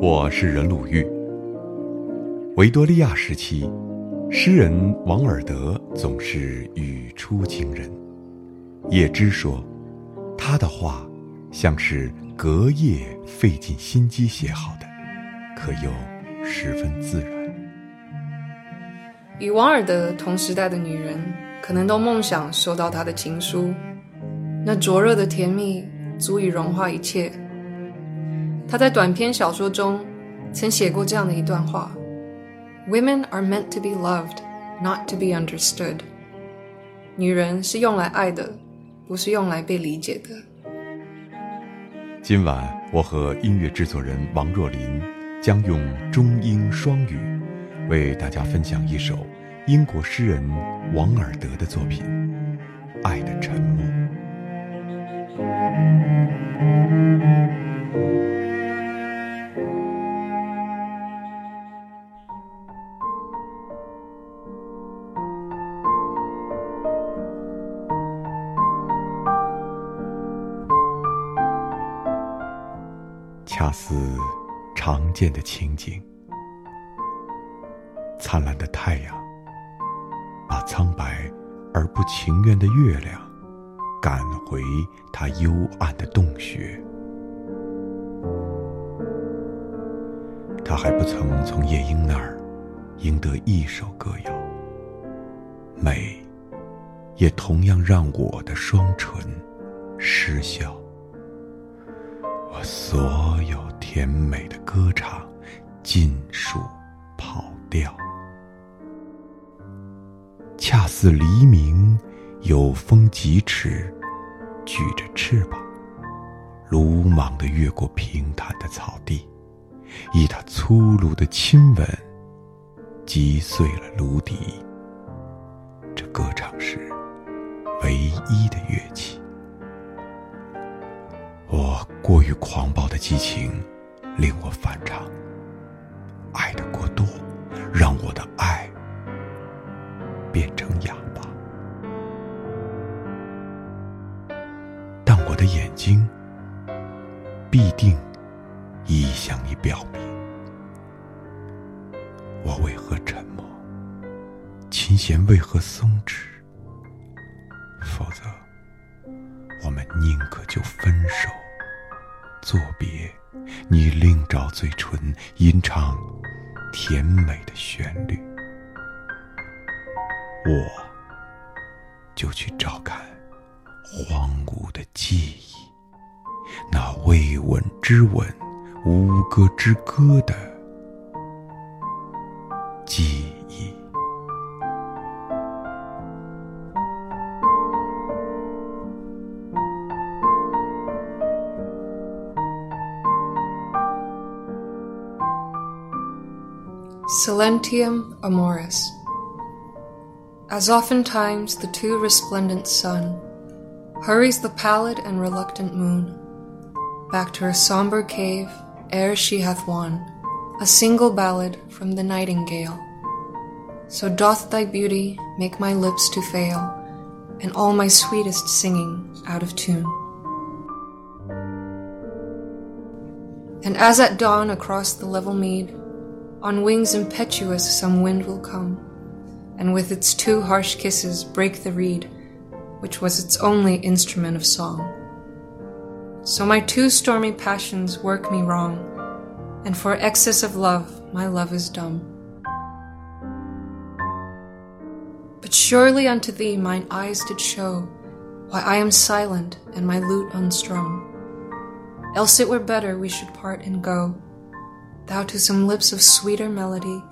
我是任鲁豫。维多利亚时期，诗人王尔德总是语出惊人。叶芝说，他的话像是隔夜费尽心机写好的，可又十分自然。与王尔德同时代的女人，可能都梦想收到他的情书，那灼热的甜蜜足以融化一切。他在短篇小说中曾写过这样的一段话：“Women are meant to be loved, not to be understood。”女人是用来爱的，不是用来被理解的。今晚我和音乐制作人王若琳将用中英双语为大家分享一首英国诗人王尔德的作品《爱的沉默》。恰似常见的情景，灿烂的太阳把苍白而不情愿的月亮赶回它幽暗的洞穴。他还不曾从夜莺那儿赢得一首歌谣，美也同样让我的双唇失笑。我所甜美的歌唱尽数跑掉，恰似黎明有风疾驰，举着翅膀，鲁莽地越过平坦的草地，以他粗鲁的亲吻击碎了芦笛。这歌唱是唯一的乐器。我过于狂暴的激情令我反常，爱的过度让我的爱变成哑巴，但我的眼睛必定已向你表明，我为何沉默，琴弦为何松弛，否则我们宁可就分手。作别，你另找嘴唇吟唱甜美的旋律，我就去照看荒芜的记忆，那未吻之吻、无歌之歌的 Silentium Amoris. As oftentimes the too resplendent sun hurries the pallid and reluctant moon back to her somber cave ere she hath won a single ballad from the nightingale, so doth thy beauty make my lips to fail and all my sweetest singing out of tune. And as at dawn across the level mead, on wings impetuous some wind will come, and with its two harsh kisses break the reed, which was its only instrument of song. So my two stormy passions work me wrong, and for excess of love my love is dumb. But surely unto thee mine eyes did show why I am silent and my lute unstrung. Else it were better we should part and go thou to some lips of sweeter melody,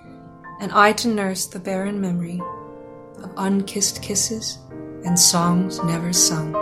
and I to nurse the barren memory of unkissed kisses and songs never sung.